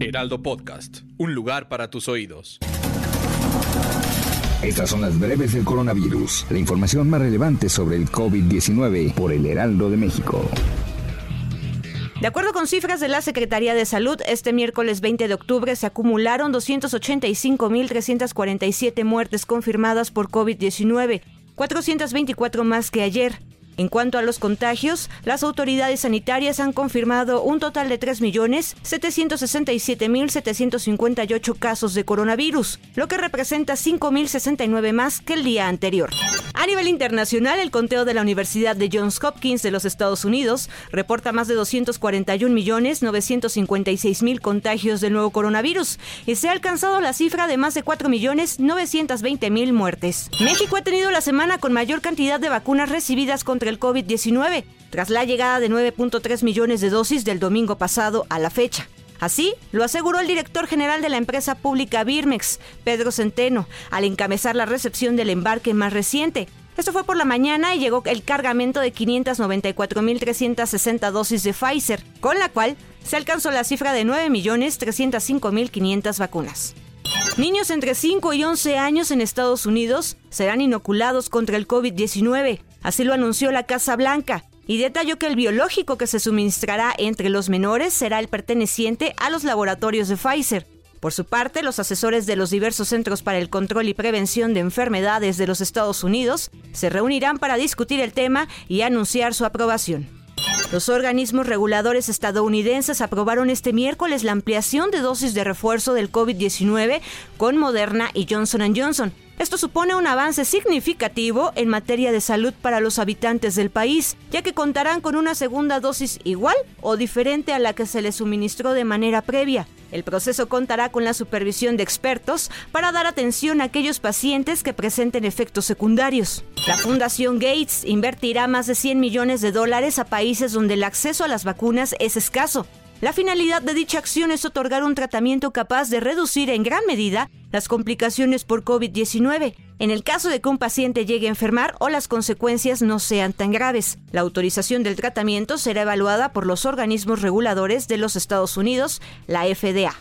Heraldo Podcast, un lugar para tus oídos. Estas son las breves del coronavirus, la información más relevante sobre el COVID-19 por el Heraldo de México. De acuerdo con cifras de la Secretaría de Salud, este miércoles 20 de octubre se acumularon 285.347 muertes confirmadas por COVID-19, 424 más que ayer. En cuanto a los contagios, las autoridades sanitarias han confirmado un total de 3.767.758 casos de coronavirus, lo que representa 5.069 más que el día anterior. A nivel internacional, el conteo de la Universidad de Johns Hopkins de los Estados Unidos reporta más de 241.956.000 contagios del nuevo coronavirus y se ha alcanzado la cifra de más de 4.920.000 muertes. México ha tenido la semana con mayor cantidad de vacunas recibidas contra el COVID-19, tras la llegada de 9.3 millones de dosis del domingo pasado a la fecha. Así lo aseguró el director general de la empresa pública Birmex, Pedro Centeno, al encabezar la recepción del embarque más reciente. Esto fue por la mañana y llegó el cargamento de 594.360 dosis de Pfizer, con la cual se alcanzó la cifra de 9.305.500 vacunas. Niños entre 5 y 11 años en Estados Unidos serán inoculados contra el COVID-19. Así lo anunció la Casa Blanca y detalló que el biológico que se suministrará entre los menores será el perteneciente a los laboratorios de Pfizer. Por su parte, los asesores de los diversos Centros para el Control y Prevención de Enfermedades de los Estados Unidos se reunirán para discutir el tema y anunciar su aprobación. Los organismos reguladores estadounidenses aprobaron este miércoles la ampliación de dosis de refuerzo del COVID-19 con Moderna y Johnson Johnson. Esto supone un avance significativo en materia de salud para los habitantes del país, ya que contarán con una segunda dosis igual o diferente a la que se les suministró de manera previa. El proceso contará con la supervisión de expertos para dar atención a aquellos pacientes que presenten efectos secundarios. La Fundación Gates invertirá más de 100 millones de dólares a países donde el acceso a las vacunas es escaso. La finalidad de dicha acción es otorgar un tratamiento capaz de reducir en gran medida las complicaciones por COVID-19, en el caso de que un paciente llegue a enfermar o las consecuencias no sean tan graves. La autorización del tratamiento será evaluada por los organismos reguladores de los Estados Unidos, la FDA.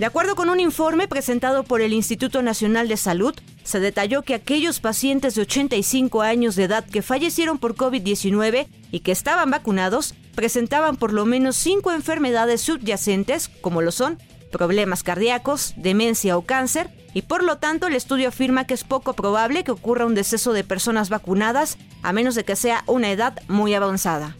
De acuerdo con un informe presentado por el Instituto Nacional de Salud, se detalló que aquellos pacientes de 85 años de edad que fallecieron por COVID-19 y que estaban vacunados presentaban por lo menos cinco enfermedades subyacentes, como lo son problemas cardíacos, demencia o cáncer, y por lo tanto el estudio afirma que es poco probable que ocurra un deceso de personas vacunadas, a menos de que sea una edad muy avanzada.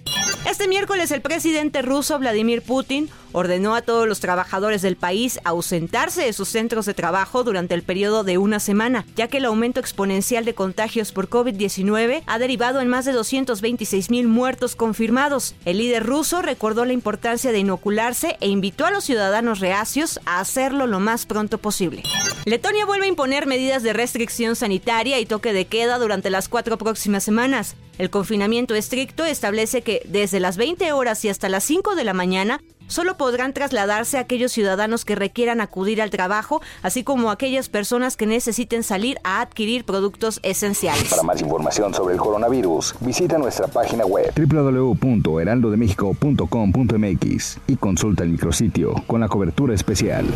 Este miércoles el presidente ruso Vladimir Putin ordenó a todos los trabajadores del país ausentarse de sus centros de trabajo durante el periodo de una semana, ya que el aumento exponencial de contagios por COVID-19 ha derivado en más de 226 mil muertos confirmados. El líder ruso recordó la importancia de inocularse e invitó a los ciudadanos reacios a hacerlo lo más pronto posible. Letonia vuelve a imponer medidas de restricción sanitaria y toque de queda durante las cuatro próximas semanas. El confinamiento estricto establece que desde las 20 horas y hasta las 5 de la mañana solo podrán trasladarse aquellos ciudadanos que requieran acudir al trabajo, así como aquellas personas que necesiten salir a adquirir productos esenciales. Para más información sobre el coronavirus, visita nuestra página web www.heraldodemexico.com.mx y consulta el micrositio con la cobertura especial.